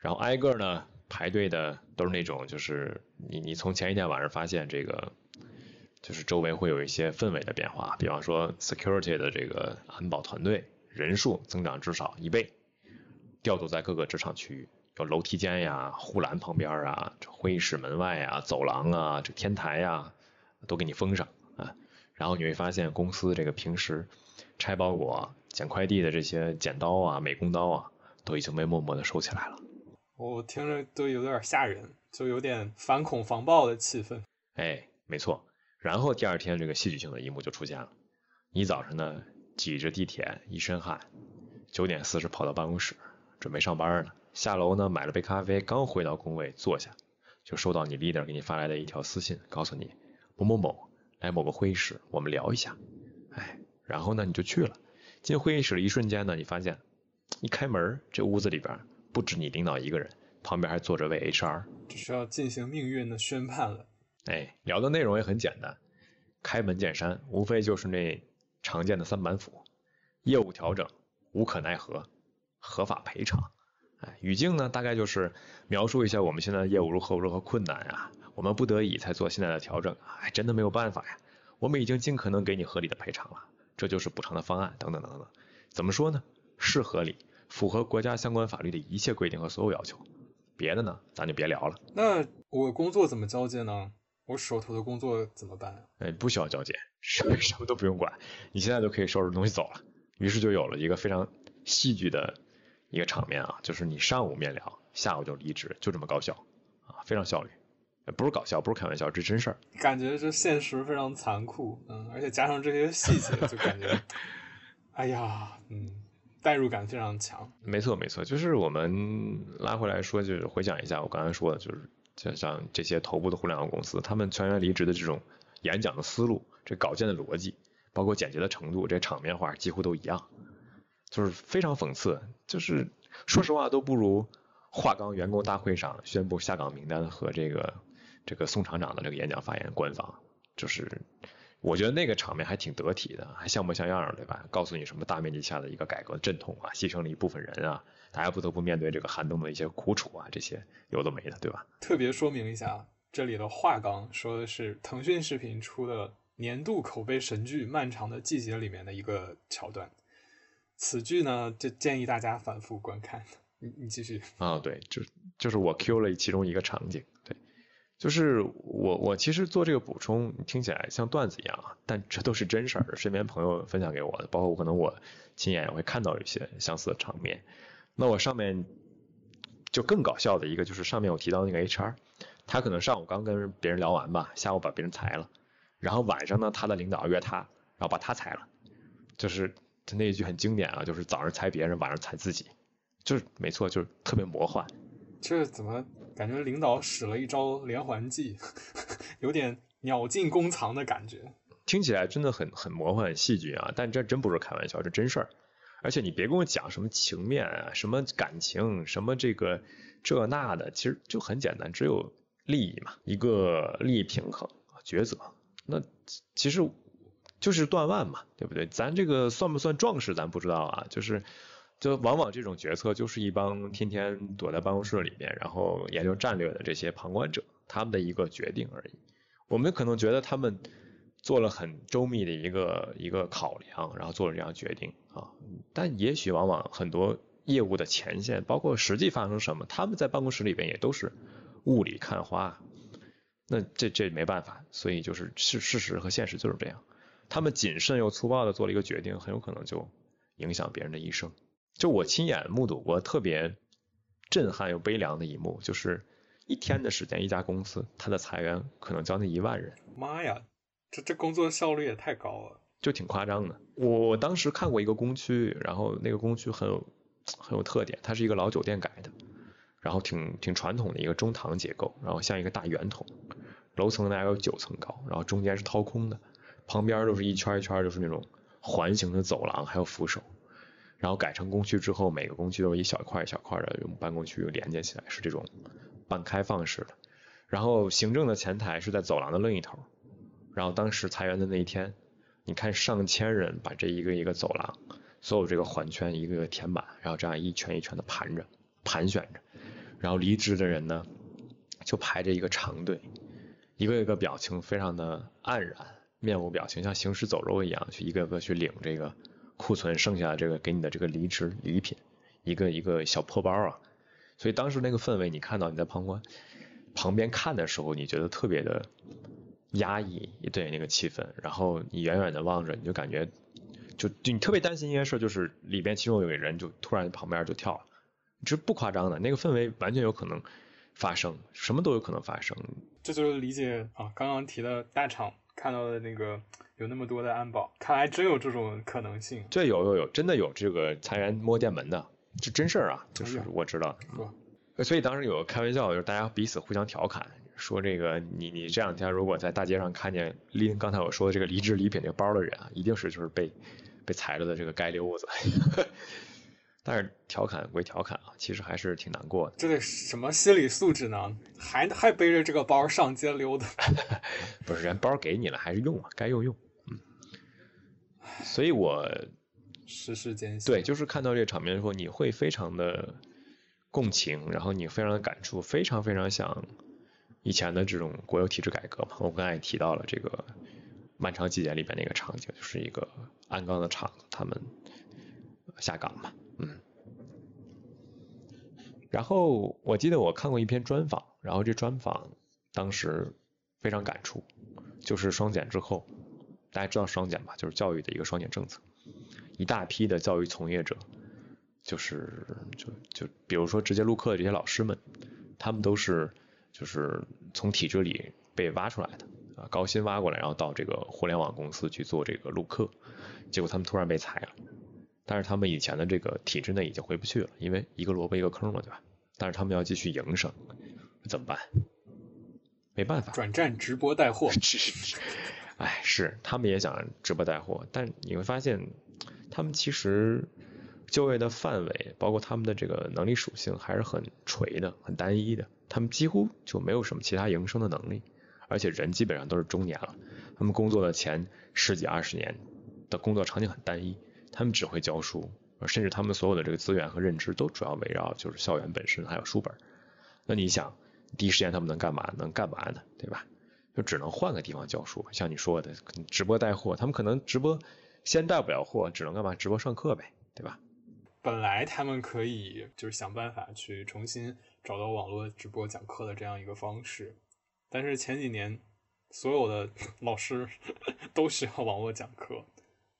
然后挨个呢排队的都是那种，就是你你从前一天晚上发现这个就是周围会有一些氛围的变化，比方说 security 的这个安保团队人数增长至少一倍，调度在各个职场区域，有楼梯间呀、护栏旁边啊、会议室门外啊、走廊啊、这天台呀，都给你封上啊。然后你会发现，公司这个平时拆包裹、捡快递的这些剪刀啊、美工刀啊，都已经被默默的收起来了。我听着都有点吓人，就有点反恐防暴的气氛。哎，没错。然后第二天，这个戏剧性的一幕就出现了。你早上呢，挤着地铁，一身汗，九点四十跑到办公室，准备上班呢。下楼呢，买了杯咖啡，刚回到工位坐下，就收到你 leader 给你发来的一条私信，告诉你某某某来某个会议室，我们聊一下。哎，然后呢，你就去了。进会议室的一瞬间呢，你发现一开门，这屋子里边不止你领导一个人，旁边还坐着位 HR，这是要进行命运的宣判了。哎，聊的内容也很简单，开门见山，无非就是那常见的三板斧：业务调整、无可奈何、合法赔偿。哎，语境呢，大概就是描述一下我们现在的业务如何如何困难啊，我们不得已才做现在的调整，哎，真的没有办法呀，我们已经尽可能给你合理的赔偿了，这就是补偿的方案，等等等等。怎么说呢？是合理，符合国家相关法律的一切规定和所有要求。别的呢，咱就别聊了。那我工作怎么交接呢？我手头的工作怎么办？哎，不需要交接，什么什么都不用管，你现在就可以收拾东西走了。于是就有了一个非常戏剧的一个场面啊，就是你上午面聊，下午就离职，就这么高效啊，非常效率，不是搞笑，不是开玩笑，这真事儿。感觉这现实非常残酷，嗯，而且加上这些细节，就感觉，哎呀，嗯，代入感非常强。没错没错，就是我们拉回来说，就是回想一下我刚才说的，就是。就像这些头部的互联网公司，他们全员离职的这种演讲的思路，这稿件的逻辑，包括简洁的程度，这场面话几乎都一样，就是非常讽刺。就是说实话，都不如华钢员工大会上宣布下岗名单和这个这个宋厂长的这个演讲发言官方。就是我觉得那个场面还挺得体的，还像模像样，对吧？告诉你什么大面积下的一个改革阵痛啊，牺牲了一部分人啊。大家不得不面对这个寒冬的一些苦楚啊，这些有的没的，对吧？特别说明一下，这里的话纲说的是腾讯视频出的年度口碑神剧《漫长的季节》里面的一个桥段。此剧呢，就建议大家反复观看。你你继续啊，对，就就是我 Q 了其中一个场景，对，就是我我其实做这个补充，听起来像段子一样啊，但这都是真事儿，身边朋友分享给我的，包括我可能我亲眼也会看到一些相似的场面。那我上面就更搞笑的一个，就是上面我提到那个 HR，他可能上午刚跟别人聊完吧，下午把别人裁了，然后晚上呢，他的领导约他，然后把他裁了，就是他那一句很经典啊，就是早上裁别人，晚上裁自己，就是没错，就是特别魔幻。这怎么感觉领导使了一招连环计，有点鸟尽弓藏的感觉？听起来真的很很魔幻、戏剧啊，但这真不是开玩笑，这真事儿。而且你别跟我讲什么情面啊，什么感情，什么这个这那的，其实就很简单，只有利益嘛，一个利益平衡抉择。那其实就是断腕嘛，对不对？咱这个算不算壮士，咱不知道啊。就是就往往这种决策，就是一帮天天躲在办公室里面，然后研究战略的这些旁观者他们的一个决定而已。我们可能觉得他们。做了很周密的一个一个考量，然后做了这样决定啊。但也许往往很多业务的前线，包括实际发生什么，他们在办公室里边也都是雾里看花。那这这没办法，所以就是事事实和现实就是这样。他们谨慎又粗暴的做了一个决定，很有可能就影响别人的一生。就我亲眼目睹过特别震撼又悲凉的一幕，就是一天的时间，一家公司它的裁员可能将近一万人。妈呀！这这工作效率也太高了，就挺夸张的。我我当时看过一个工区，然后那个工区很有很有特点，它是一个老酒店改的，然后挺挺传统的一个中堂结构，然后像一个大圆筒，楼层大概有九层高，然后中间是掏空的，旁边都是一圈一圈就是那种环形的走廊，还有扶手。然后改成工区之后，每个工区都是一小块一小块的用办公区连接起来，是这种半开放式的。然后行政的前台是在走廊的另一头。然后当时裁员的那一天，你看上千人把这一个一个走廊，所有这个环圈一个个填满，然后这样一圈一圈的盘着、盘旋着，然后离职的人呢，就排着一个长队，一个一个表情非常的黯然，面无表情，像行尸走肉一样，去一个个去领这个库存剩下的这个给你的这个离职礼品，一个一个小破包啊。所以当时那个氛围，你看到你在旁观旁边看的时候，你觉得特别的压抑，对那个气氛。然后你远远的望着，你就感觉就就你特别担心一件事，就是里边其中有个人就突然旁边就跳了，这不夸张的，那个氛围完全有可能发生，什么都有可能发生。这就是理解啊，刚刚提的大厂看到的那个有那么多的安保，看来真有这种可能性。这有有有，真的有这个裁员摸电门的，这真事儿啊，就是我知道。所以当时有个开玩笑，就是大家彼此互相调侃，说这个你你这两天如果在大街上看见拎刚才我说的这个离职礼品这个包的人啊，一定是就是被被裁了的这个街溜子。但是调侃归调侃啊，其实还是挺难过的。这得什么心理素质呢？还还背着这个包上街溜达？不是，人包给你了，还是用啊，该用用。嗯。所以我时时艰辛。对，就是看到这个场面的时候，你会非常的共情，然后你非常的感触，非常非常想以前的这种国有体制改革嘛。我刚才也提到了这个《漫长季节》里边那个场景，就是一个鞍钢的厂子，他们下岗嘛。嗯，然后我记得我看过一篇专访，然后这专访当时非常感触，就是双减之后，大家知道双减吧？就是教育的一个双减政策，一大批的教育从业者，就是就就比如说直接录课的这些老师们，他们都是就是从体制里被挖出来的啊，高薪挖过来，然后到这个互联网公司去做这个录课，结果他们突然被裁了。但是他们以前的这个体制内已经回不去了，因为一个萝卜一个坑嘛，对吧？但是他们要继续营生，怎么办？没办法，转战直播带货。哎，是，他们也想直播带货，但你会发现，他们其实就业的范围，包括他们的这个能力属性，还是很垂的、很单一的。他们几乎就没有什么其他营生的能力，而且人基本上都是中年了，他们工作的前十几二十年的工作场景很单一。他们只会教书，甚至他们所有的这个资源和认知都主要围绕就是校园本身还有书本。那你想，第一时间他们能干嘛？能干嘛呢？对吧？就只能换个地方教书。像你说的，直播带货，他们可能直播先带不了货，只能干嘛？直播上课呗，对吧？本来他们可以就是想办法去重新找到网络直播讲课的这样一个方式，但是前几年所有的 老师 都需要网络讲课。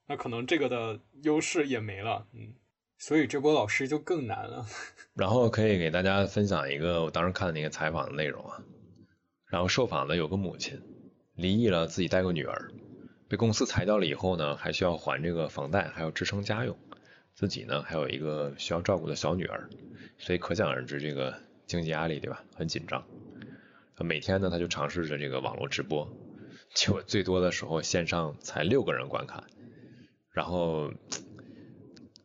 那可能这个的优势也没了，嗯，所以这波老师就更难了。然后可以给大家分享一个我当时看的那个采访的内容啊。然后受访的有个母亲，离异了，自己带个女儿，被公司裁掉了以后呢，还需要还这个房贷，还要支撑家用，自己呢还有一个需要照顾的小女儿，所以可想而知这个经济压力对吧？很紧张。每天呢他就尝试着这个网络直播，结果最多的时候线上才六个人观看。然后，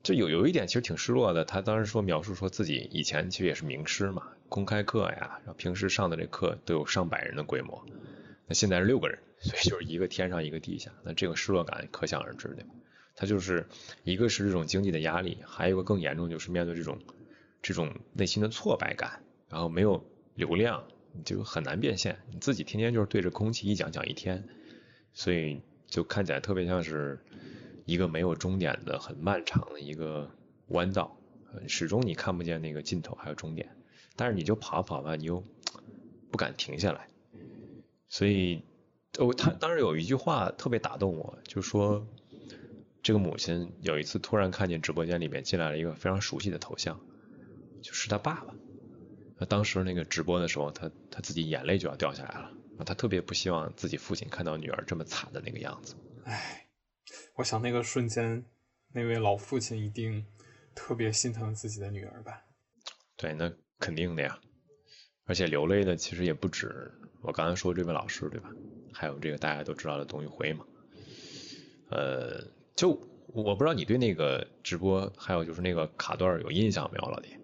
就有有一点其实挺失落的。他当时说描述说自己以前其实也是名师嘛，公开课呀，然后平时上的这课都有上百人的规模，那现在是六个人，所以就是一个天上一个地下，那这个失落感可想而知的。他就是一个是这种经济的压力，还有一个更严重就是面对这种这种内心的挫败感，然后没有流量，就很难变现，你自己天天就是对着空气一讲讲一天，所以就看起来特别像是。一个没有终点的很漫长的一个弯道，始终你看不见那个尽头还有终点，但是你就跑跑吧，你又不敢停下来，所以哦，他当时有一句话特别打动我，就说这个母亲有一次突然看见直播间里面进来了一个非常熟悉的头像，就是他爸爸。那当时那个直播的时候，他他自己眼泪就要掉下来了，他特别不希望自己父亲看到女儿这么惨的那个样子。唉。我想那个瞬间，那位老父亲一定特别心疼自己的女儿吧？对，那肯定的呀。而且流泪的其实也不止我刚才说这位老师，对吧？还有这个大家都知道的董宇辉嘛。呃，就我不知道你对那个直播，还有就是那个卡段有印象没有，老弟？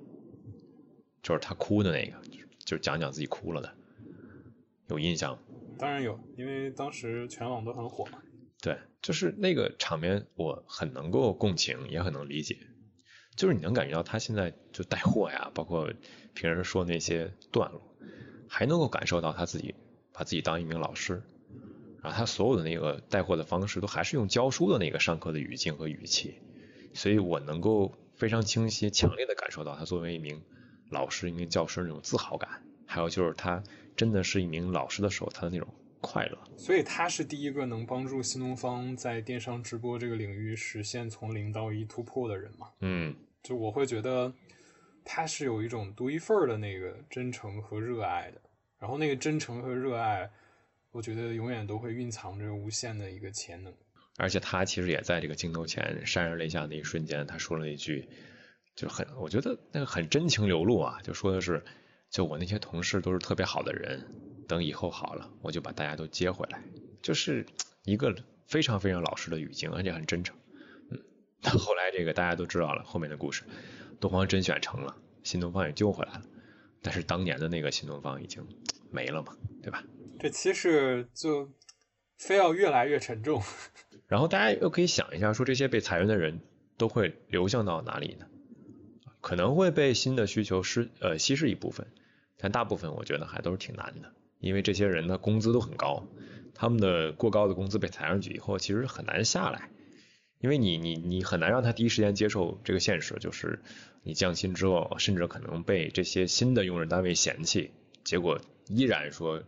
就是他哭的那个，就是讲讲自己哭了的，有印象？当然有，因为当时全网都很火嘛。对，就是那个场面，我很能够共情，也很能理解。就是你能感觉到他现在就带货呀，包括平时说那些段落，还能够感受到他自己把自己当一名老师，然后他所有的那个带货的方式都还是用教书的那个上课的语境和语气，所以我能够非常清晰、强烈的感受到他作为一名老师、一名教师那种自豪感，还有就是他真的是一名老师的时候他的那种快乐。所以他是第一个能帮助新东方在电商直播这个领域实现从零到一突破的人嘛？嗯，就我会觉得他是有一种独一份儿的那个真诚和热爱的。然后那个真诚和热爱，我觉得永远都会蕴藏着无限的一个潜能。而且他其实也在这个镜头前潸然泪下的一瞬间，他说了一句，就很我觉得那个很真情流露啊，就说的是，就我那些同事都是特别好的人，等以后好了，我就把大家都接回来，就是一个非常非常老实的语境，而且很真诚。嗯，后来这个大家都知道了后面的故事，东方甄选成了，新东方也救回来了。但是当年的那个新东方已经没了嘛，对吧？这其实就非要越来越沉重。然后大家又可以想一下，说这些被裁员的人都会流向到哪里呢？可能会被新的需求失呃稀释一部分，但大部分我觉得还都是挺难的，因为这些人的工资都很高，他们的过高的工资被抬上去以后，其实很难下来。因为你你你很难让他第一时间接受这个现实，就是你降薪之后，甚至可能被这些新的用人单位嫌弃，结果依然说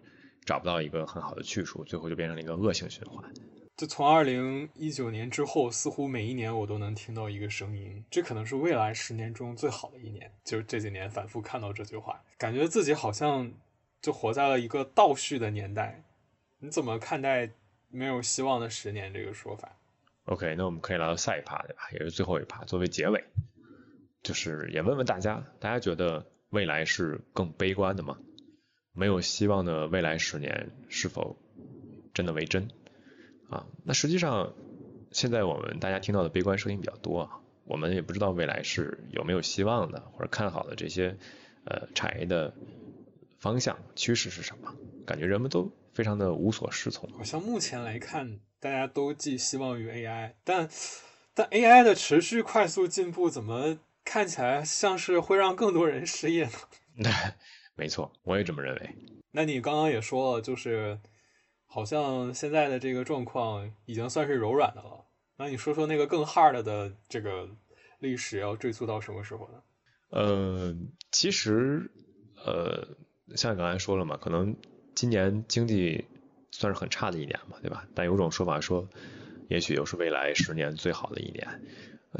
找不到一个很好的去处，最后就变成了一个恶性循环。就从二零一九年之后，似乎每一年我都能听到一个声音，这可能是未来十年中最好的一年。就是这几年反复看到这句话，感觉自己好像就活在了一个倒叙的年代。你怎么看待没有希望的十年这个说法？OK，那我们可以来到下一趴，对吧？也是最后一趴，作为结尾，就是也问问大家，大家觉得未来是更悲观的吗？没有希望的未来十年是否真的为真？啊，那实际上现在我们大家听到的悲观声音比较多啊，我们也不知道未来是有没有希望的，或者看好的这些呃产业的方向趋势是什么？感觉人们都非常的无所适从。好像目前来看。大家都寄希望于 AI，但但 AI 的持续快速进步，怎么看起来像是会让更多人失业呢？没错，我也这么认为。那你刚刚也说了，就是好像现在的这个状况已经算是柔软的了。那你说说那个更 hard 的这个历史要追溯到什么时候呢？呃，其实呃，像你刚才说了嘛，可能今年经济。算是很差的一年嘛，对吧？但有种说法说，也许又是未来十年最好的一年。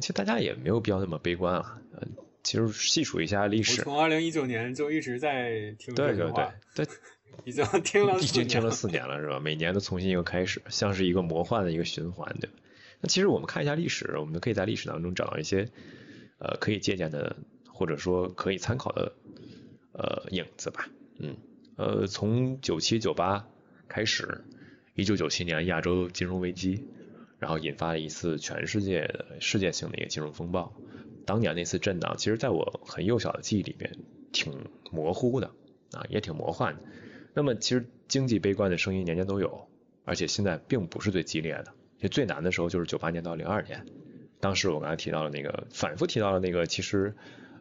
其实大家也没有必要那么悲观啊。其实细数一下历史，从二零一九年就一直在听对对对对，已经听了已经听了四年了，是吧？每年都重新一个开始，像是一个魔幻的一个循环，对吧？那其实我们看一下历史，我们可以在历史当中找到一些呃可以借鉴的，或者说可以参考的呃影子吧。嗯，呃，从九七九八。开始，一九九七年亚洲金融危机，然后引发了一次全世界的世界性的一个金融风暴。当年那次震荡，其实在我很幼小的记忆里面挺模糊的啊，也挺魔幻的。那么其实经济悲观的声音年年都有，而且现在并不是最激烈的。其实最难的时候就是九八年到零二年，当时我刚才提到的那个，反复提到的那个，其实。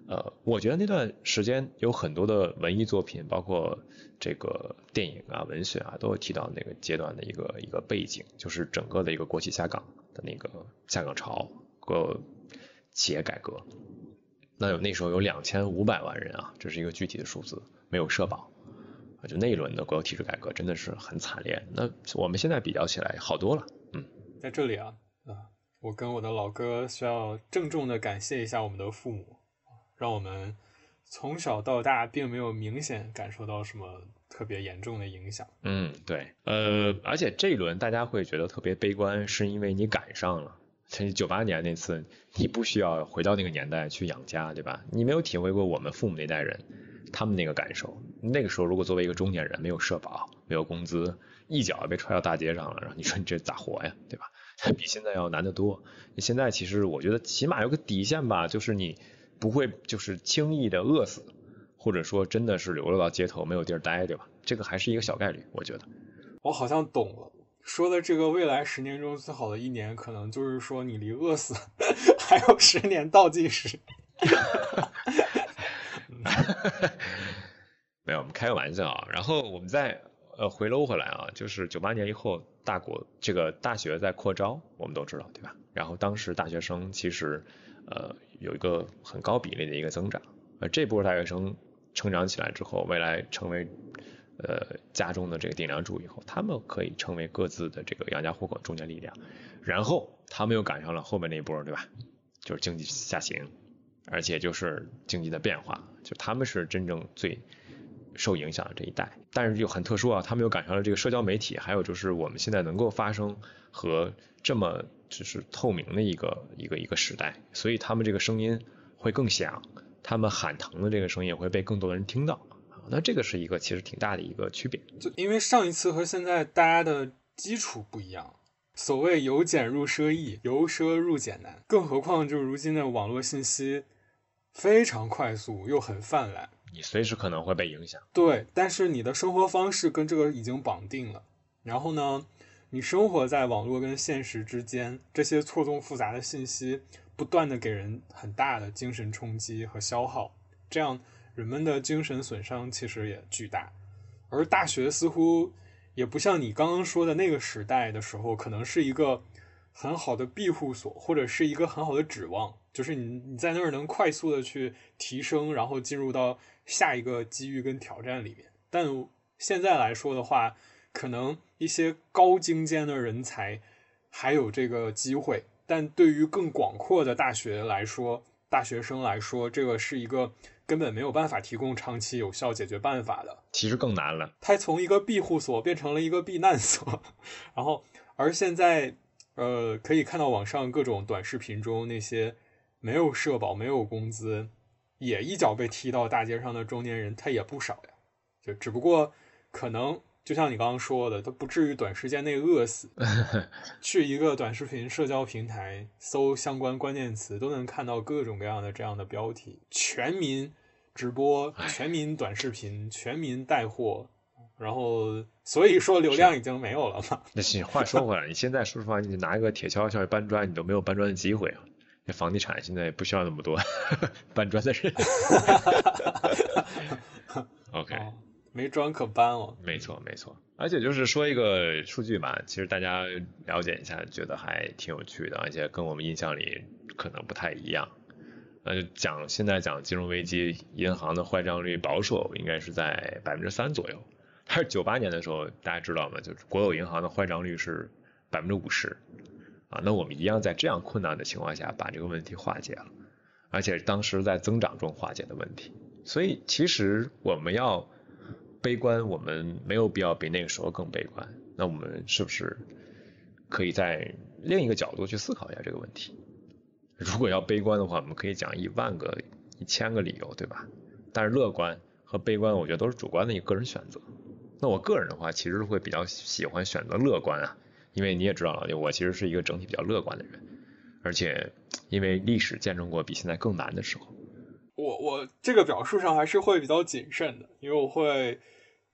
呃，我觉得那段时间有很多的文艺作品，包括这个电影啊、文学啊，都会提到那个阶段的一个一个背景，就是整个的一个国企下岗的那个下岗潮和企业改革。那有那时候有两千五百万人啊，这是一个具体的数字，没有社保啊，就那一轮的国有体制改革真的是很惨烈。那我们现在比较起来好多了，嗯，在这里啊啊，我跟我的老哥需要郑重的感谢一下我们的父母。让我们从小到大并没有明显感受到什么特别严重的影响。嗯，对，呃，而且这一轮大家会觉得特别悲观，是因为你赶上了，像九八年那次，你不需要回到那个年代去养家，对吧？你没有体会过我们父母那代人他们那个感受。那个时候，如果作为一个中年人，没有社保，没有工资，一脚被踹到大街上了，然后你说你这咋活呀，对吧？比现在要难得多。现在其实我觉得起码有个底线吧，就是你。不会就是轻易的饿死，或者说真的是流落到街头没有地儿待，对吧？这个还是一个小概率，我觉得。我好像懂了，说的这个未来十年中最好的一年，可能就是说你离饿死 还有十年倒计时。没有，我们开个玩笑啊。然后我们再呃回搂回来啊，就是九八年以后，大国这个大学在扩招，我们都知道对吧？然后当时大学生其实呃有一个很高比例的一个增长，而这波大学生成长起来之后，未来成为呃家中的这个顶梁柱以后，他们可以成为各自的这个养家糊口中间力量，然后他们又赶上了后面那一波，对吧？就是经济下行，而且就是经济的变化，就他们是真正最受影响的这一代。但是又很特殊啊，他们又赶上了这个社交媒体，还有就是我们现在能够发声和这么就是透明的一个一个一个时代，所以他们这个声音会更响，他们喊疼的这个声音也会被更多的人听到。那这个是一个其实挺大的一个区别，就因为上一次和现在大家的基础不一样，所谓由俭入奢易，由奢入俭难，更何况就是如今的网络信息非常快速又很泛滥，你随时可能会被影响。对，但是你的生活方式跟这个已经绑定了，然后呢，你生活在网络跟现实之间，这些错综复杂的信息不断的给人很大的精神冲击和消耗，这样。人们的精神损伤其实也巨大，而大学似乎也不像你刚刚说的那个时代的时候，可能是一个很好的庇护所，或者是一个很好的指望，就是你你在那儿能快速的去提升，然后进入到下一个机遇跟挑战里面。但现在来说的话，可能一些高精尖的人才还有这个机会，但对于更广阔的大学来说，大学生来说，这个是一个。根本没有办法提供长期有效解决办法的，其实更难了。它从一个庇护所变成了一个避难所，然后，而现在，呃，可以看到网上各种短视频中那些没有社保、没有工资，也一脚被踢到大街上的中年人，他也不少呀。就只不过可能。就像你刚刚说的，他不至于短时间内饿死。去一个短视频社交平台搜相关关键词，都能看到各种各样的这样的标题：全民直播、全民短视频、全民带货。然后，所以说流量已经没有了嘛。那行，话说回来，你现在说实话，你拿一个铁锹下去搬砖，你都没有搬砖的机会啊。那房地产现在不需要那么多 搬砖的人。OK。没砖可搬了，没错没错，而且就是说一个数据吧，其实大家了解一下，觉得还挺有趣的，而且跟我们印象里可能不太一样。那就，讲现在讲金融危机，银行的坏账率保守应该是在百分之三左右，但是九八年的时候，大家知道吗？就是国有银行的坏账率是百分之五十，啊，那我们一样在这样困难的情况下把这个问题化解了，而且当时在增长中化解的问题，所以其实我们要。悲观，我们没有必要比那个时候更悲观。那我们是不是可以在另一个角度去思考一下这个问题？如果要悲观的话，我们可以讲一万个、一千个理由，对吧？但是乐观和悲观，我觉得都是主观的一个个人选择。那我个人的话，其实会比较喜欢选择乐观啊，因为你也知道了，我其实是一个整体比较乐观的人，而且因为历史见证过比现在更难的时候。我我这个表述上还是会比较谨慎的，因为我会。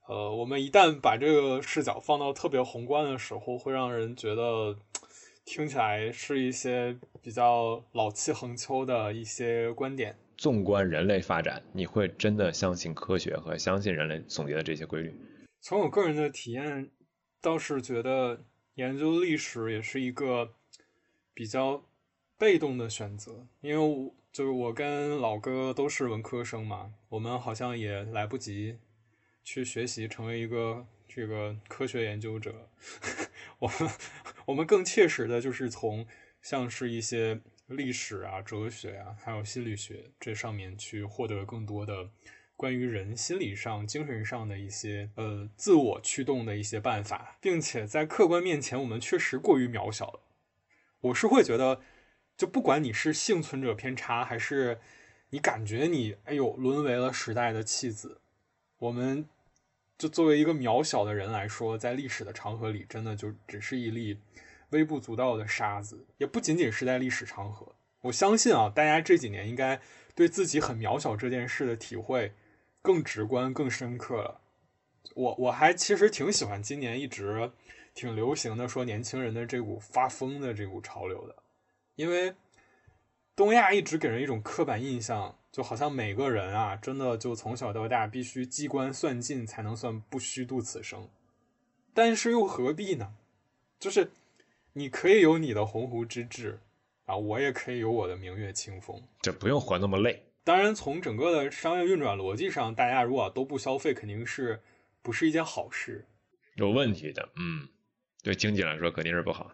呃，我们一旦把这个视角放到特别宏观的时候，会让人觉得听起来是一些比较老气横秋的一些观点。纵观人类发展，你会真的相信科学和相信人类总结的这些规律？从我个人的体验，倒是觉得研究历史也是一个比较被动的选择，因为就是我跟老哥都是文科生嘛，我们好像也来不及。去学习成为一个这个科学研究者，我们我们更切实的就是从像是一些历史啊、哲学啊，还有心理学这上面去获得更多的关于人心理上、精神上的一些呃自我驱动的一些办法，并且在客观面前，我们确实过于渺小了。我是会觉得，就不管你是幸存者偏差，还是你感觉你哎呦沦为了时代的弃子，我们。就作为一个渺小的人来说，在历史的长河里，真的就只是一粒微不足道的沙子。也不仅仅是在历史长河，我相信啊，大家这几年应该对自己很渺小这件事的体会更直观、更深刻了。我我还其实挺喜欢今年一直挺流行的说年轻人的这股发疯的这股潮流的，因为东亚一直给人一种刻板印象。就好像每个人啊，真的就从小到大必须机关算尽才能算不虚度此生。但是又何必呢？就是你可以有你的鸿鹄之志啊，我也可以有我的明月清风，这不用活那么累。当然，从整个的商业运转逻辑上，大家如果都不消费，肯定是不是一件好事，有问题的。嗯，对经济来说肯定是不好。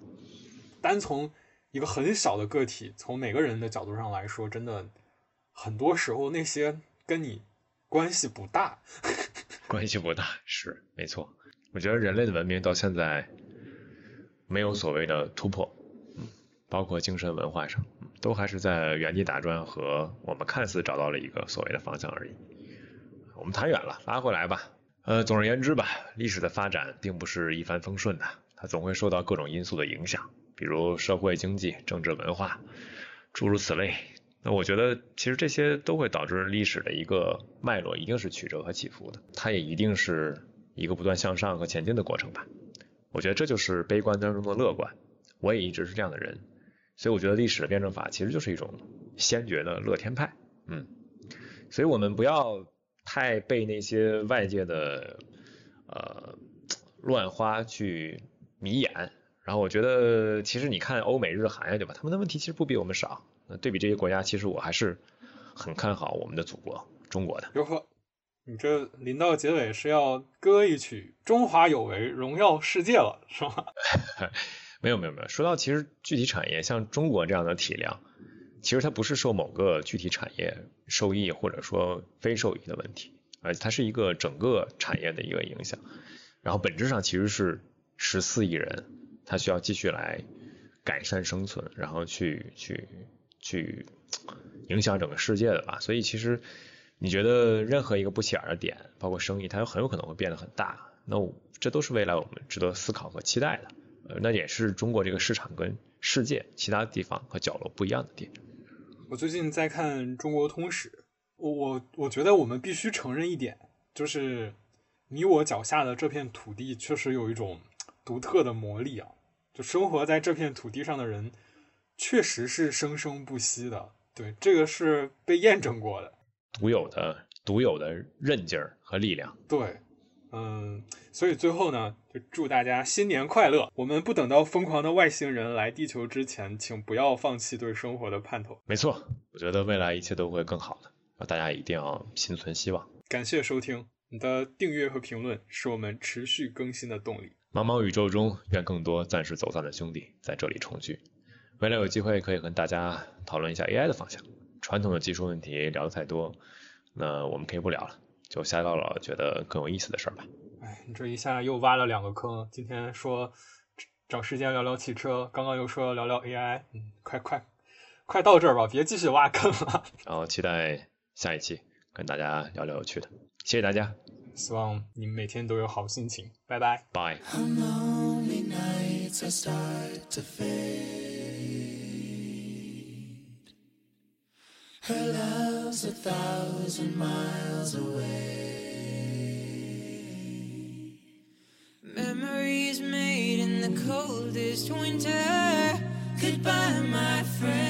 单从一个很小的个体，从每个人的角度上来说，真的很多时候那些跟你关系不大，关系不大是没错。我觉得人类的文明到现在没有所谓的突破，嗯，包括精神文化上，都还是在原地打转和我们看似找到了一个所谓的方向而已。我们谈远了，拉回来吧。呃，总而言之吧，历史的发展并不是一帆风顺的，它总会受到各种因素的影响。比如社会、经济、政治、文化，诸如此类。那我觉得，其实这些都会导致历史的一个脉络，一定是曲折和起伏的。它也一定是一个不断向上和前进的过程吧。我觉得这就是悲观当中的乐观。我也一直是这样的人，所以我觉得历史的辩证法其实就是一种先觉的乐天派。嗯，所以我们不要太被那些外界的呃乱花去迷眼。然后我觉得，其实你看欧美日韩呀，对吧？他们的问题其实不比我们少。那对比这些国家，其实我还是很看好我们的祖国中国的。哟呵，你这临到结尾是要歌一曲“中华有为，荣耀世界”了，是吗？没有没有没有。说到其实具体产业，像中国这样的体量，其实它不是受某个具体产业受益或者说非受益的问题，而它是一个整个产业的一个影响。然后本质上其实是十四亿人。他需要继续来改善生存，然后去去去影响整个世界的吧。所以其实你觉得任何一个不起眼的点，包括生意，它很有可能会变得很大。那这都是未来我们值得思考和期待的。呃，那也是中国这个市场跟世界其他地方和角落不一样的点。我最近在看中国通史，我我我觉得我们必须承认一点，就是你我脚下的这片土地确实有一种独特的魔力啊。就生活在这片土地上的人，确实是生生不息的。对，这个是被验证过的，独有的、独有的韧劲儿和力量。对，嗯，所以最后呢，就祝大家新年快乐。我们不等到疯狂的外星人来地球之前，请不要放弃对生活的盼头。没错，我觉得未来一切都会更好的，大家一定要心存希望。感谢收听，你的订阅和评论是我们持续更新的动力。茫茫宇宙中，愿更多暂时走散的兄弟在这里重聚。未来有机会可以和大家讨论一下 AI 的方向。传统的技术问题聊得太多，那我们可以不聊了，就瞎到了觉得更有意思的事儿吧。哎，你这一下又挖了两个坑。今天说找时间聊聊汽车，刚刚又说聊聊 AI，嗯，快快快到这儿吧，别继续挖坑了。然后期待下一期跟大家聊聊有趣的，谢谢大家。希望你们每天都有好心情，拜拜。Bye. Her was a thousand miles away. Memories made in the coldest winter. Goodbye, my friend.